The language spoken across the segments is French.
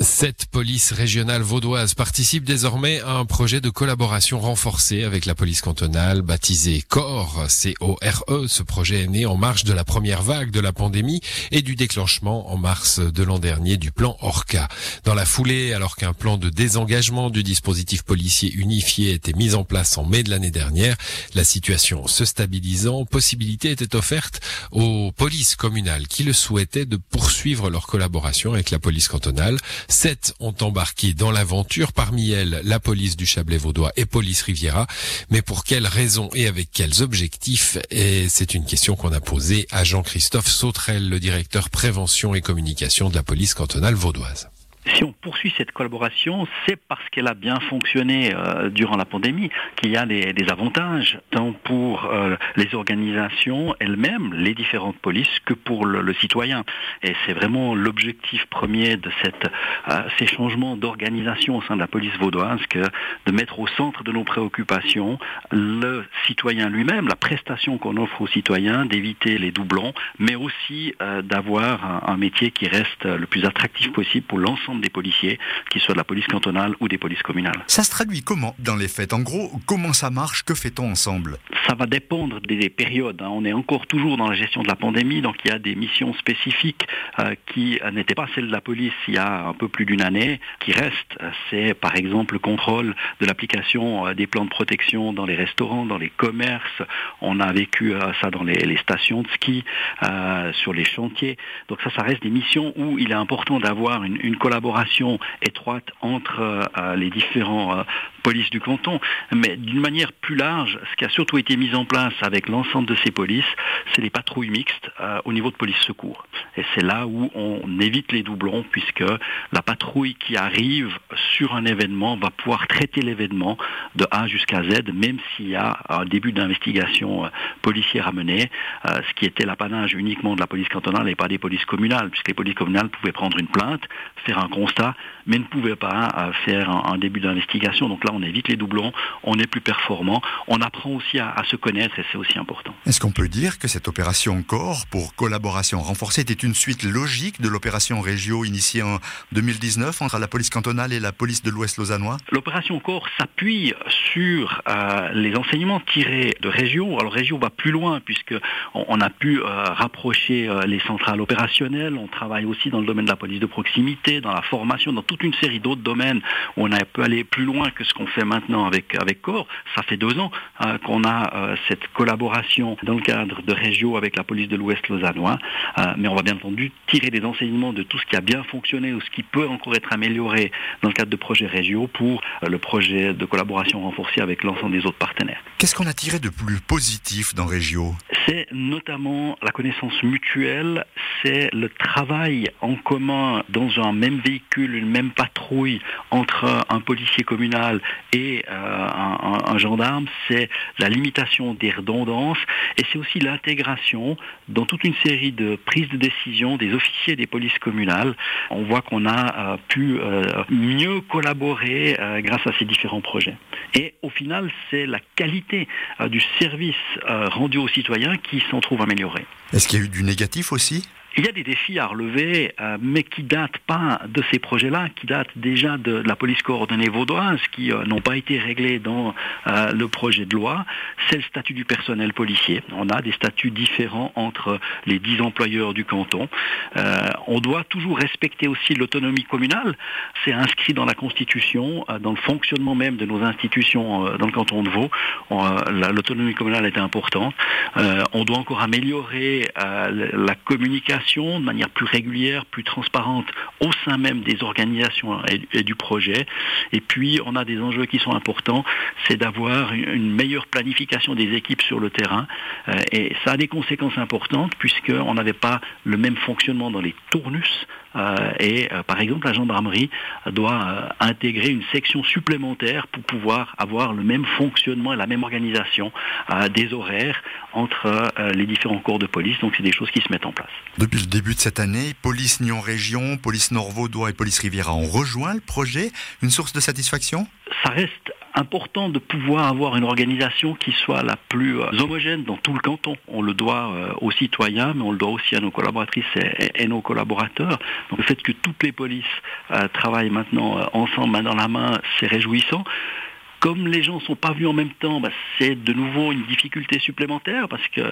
Cette police régionale vaudoise participe désormais à un projet de collaboration renforcée avec la police cantonale baptisé CORE, C-O-R-E. Ce projet est né en marge de la première vague de la pandémie et du déclenchement en mars de l'an dernier du plan ORCA. Dans la foulée, alors qu'un plan de désengagement du dispositif policier unifié était mis en place en mai de l'année dernière, la situation se stabilisant, possibilité était offerte aux polices communales qui le souhaitaient de poursuivre leur collaboration avec la police cantonale. Sept ont embarqué dans l'aventure, parmi elles la police du Chablais vaudois et police Riviera. Mais pour quelles raisons et avec quels objectifs? Et c'est une question qu'on a posée à Jean-Christophe Sautrel, le directeur prévention et communication de la police cantonale vaudoise. Si on poursuit cette collaboration, c'est parce qu'elle a bien fonctionné euh, durant la pandémie qu'il y a des, avantages, tant pour euh, les organisations elles-mêmes, les différentes polices, que pour le, citoyen. Et c'est vraiment l'objectif premier de euh, ces changements d'organisation au sein de la police vaudoise, que de mettre au centre de nos préoccupations le citoyen lui-même, la prestation qu'on offre aux citoyens, d'éviter les doublons, mais aussi d'avoir un métier qui reste le plus attractif possible pour l'ensemble des policiers, qu'ils soient de la police cantonale ou des polices communales. Ça se traduit comment dans les faits? En gros, comment ça marche? Que fait-on ensemble? Ça va dépendre des périodes. Hein. On est encore toujours dans la gestion de la pandémie, donc il y a des missions spécifiques euh, qui n'étaient pas celles de la police il y a un peu plus d'une année, qui restent. C'est par exemple le contrôle de l'application euh, des plans de protection dans les restaurants, dans les commerces. On a vécu euh, ça dans les, stations de ski, sur les chantiers. Donc ça, ça reste des missions où il est important d'avoir une, une collaboration collaboration étroite entre euh, les différents euh, polices du canton, mais d'une manière plus large, ce qui a surtout été mis en place avec l'ensemble de ces polices, c'est les patrouilles mixtes euh, au niveau de police secours. Et c'est là où on évite les doublons, puisque la patrouille qui arrive sur un événement va pouvoir traiter l'événement de A jusqu'à Z, même s'il y a un début d'investigation policière à mener, ce qui était l'apanage uniquement de la police cantonale et pas des polices communales, puisque les polices communales pouvaient prendre une plainte, faire un constat, mais ne pouvait pas euh, faire un, début d'investigation. Donc là, on évite les doublons, on est plus performant, on apprend aussi à, se connaître et c'est aussi important. Est-ce qu'on peut dire que cette opération Corps pour collaboration renforcée était une suite logique de l'opération Régio initiée en 2019 entre la police cantonale et la police de l'Ouest lausannois? L'opération Corps s'appuie sur euh, les enseignements tirés de Régio. Alors Régio va plus loin puisque on, a pu euh, rapprocher les centrales opérationnelles. On travaille aussi dans le domaine de la police de proximité, dans la formation, dans toute une série d'autres domaines où on a pu aller plus loin que ce qu'on fait maintenant avec, avec Corps. Ça fait deux ans euh, qu'on a euh, cette collaboration dans le cadre de Régio avec la police de l'Ouest lausannois. Euh, mais on va bien entendu tirer des enseignements de tout ce qui a bien fonctionné ou ce qui peut encore être amélioré dans le cadre de projets Régio pour le projet de collaboration renforcée avec l'ensemble des autres partenaires. Qu'est-ce qu'on a tiré de plus positif dans Régio C'est notamment la connaissance mutuelle, c'est le travail en commun dans un même véhicule, une même patrouille entre un policier communal et euh, un, gendarme, c'est la limitation des redondances et c'est aussi l'intégration dans toute une série de prises de décision des officiers des polices communales. On voit qu'on a euh, pu euh, mieux collaborer grâce à ces différents projets. Et au final, c'est la qualité du service rendu aux citoyens qui s'en trouve améliorée. Est-ce qu'il y a eu du négatif aussi? Il y a des défis à relever, euh, mais qui datent pas de ces projets-là, qui datent déjà de, la police coordonnée vaudoise, qui euh, n'ont pas été réglés dans euh, le projet de loi. C'est le statut du personnel policier. On a des statuts différents entre les dix employeurs du canton. on doit toujours respecter aussi l'autonomie communale. C'est inscrit dans la Constitution, dans le fonctionnement même de nos institutions dans le canton de Vaud. L'autonomie communale est importante. on doit encore améliorer la communication de manière plus régulière, plus transparente au sein même des organisations et, du projet. Et puis, on a des enjeux qui sont importants, c'est d'avoir une meilleure planification des équipes sur le terrain. Euh, et ça a des conséquences importantes puisqu'on n'avait pas le même fonctionnement dans les tournus. Euh, et euh, par exemple, la gendarmerie doit intégrer une section supplémentaire pour pouvoir avoir le même fonctionnement et la même organisation des horaires entre les différents corps de police. Donc, c'est des choses qui se mettent en place. Depuis le début de cette année, Police Nyon Région, Police Nord Vaudois et Police Riviera ont rejoint le projet. Une source de satisfaction? Ça reste important de pouvoir avoir une organisation qui soit la plus homogène dans tout le canton. On le doit aux citoyens, mais on le doit aussi à nos collaboratrices et, nos collaborateurs. Donc le fait que toutes les polices travaillent maintenant ensemble, main dans la main, c'est réjouissant. Comme les gens ne sont pas vus en même temps, bah, c'est de nouveau une difficulté supplémentaire parce que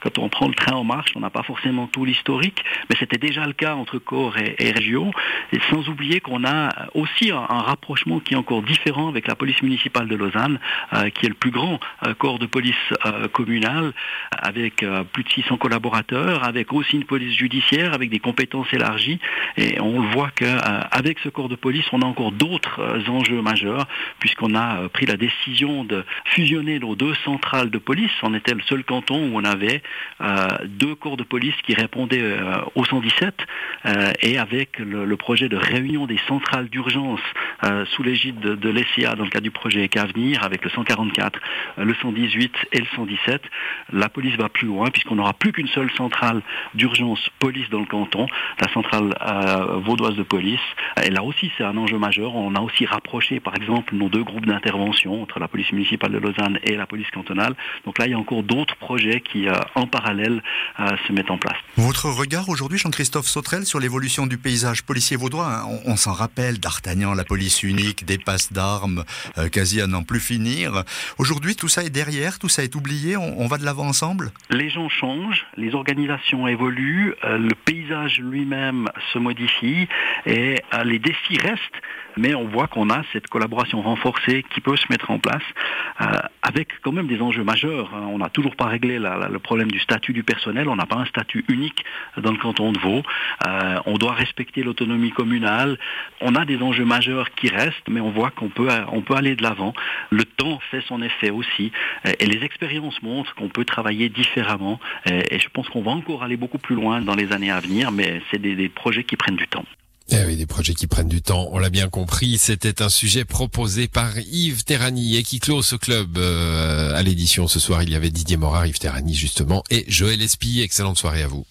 quand on prend le train en marche, on n'a pas forcément tout l'historique, mais c'était déjà le cas entre corps et, et région. Et sans oublier qu'on a aussi un, rapprochement qui est encore différent avec la police municipale de Lausanne, euh, qui est le plus grand euh, corps de police euh, communal, avec plus de 600 collaborateurs, avec aussi une police judiciaire, avec des compétences élargies. Et on voit qu'avec ce corps de police, on a encore d'autres enjeux majeurs, puisqu'on a pris la décision de fusionner nos deux centrales de police. On était le seul canton où on avait euh, deux corps de police qui répondaient euh, au 117 euh, et avec le, projet de réunion des centrales d'urgence sous l'égide de, de l'ECA dans le cadre du projet Qu'Avenir avec le 144, le 118 et le 117. La police va plus loin puisqu'on n'aura plus qu'une seule centrale d'urgence police dans le canton, la centrale vaudoise de police. Et là aussi c'est un enjeu majeur. On a aussi rapproché par exemple nos deux groupes d'intervention entre la police municipale de Lausanne et la police cantonale. Donc là, il y a encore d'autres projets qui, euh, en parallèle, euh, se mettent en place. Votre regard aujourd'hui, Jean-Christophe Sautrel, sur l'évolution du paysage policier vaudois, hein, on, s'en rappelle, d'Artagnan, la police unique, des passes d'armes, euh, quasi à n'en plus finir. Aujourd'hui, tout ça est derrière, tout ça est oublié, on, va de l'avant ensemble? Les gens changent, les organisations évoluent, le paysage lui-même se modifie et les défis restent mais on voit qu'on a cette collaboration renforcée qui peut se mettre en place euh, avec quand même des enjeux majeurs. Hein. On n'a toujours pas réglé le problème du statut du personnel, on n'a pas un statut unique dans le canton de Vaud. Euh, on doit respecter l'autonomie communale. On a des enjeux majeurs qui restent, mais on voit qu'on peut, on peut aller de l'avant. Le temps fait son effet aussi, et les expériences montrent qu'on peut travailler différemment. Et je pense qu'on va encore aller beaucoup plus loin dans les années à venir, mais c'est des projets qui prennent du temps. Eh oui, des projets qui prennent du temps, on l'a bien compris. C'était un sujet proposé par Yves Terrani et qui clôt ce club euh, à l'édition ce soir. Il y avait Didier Morard, Yves Terrani justement, et Joël Espy. Excellente soirée à vous.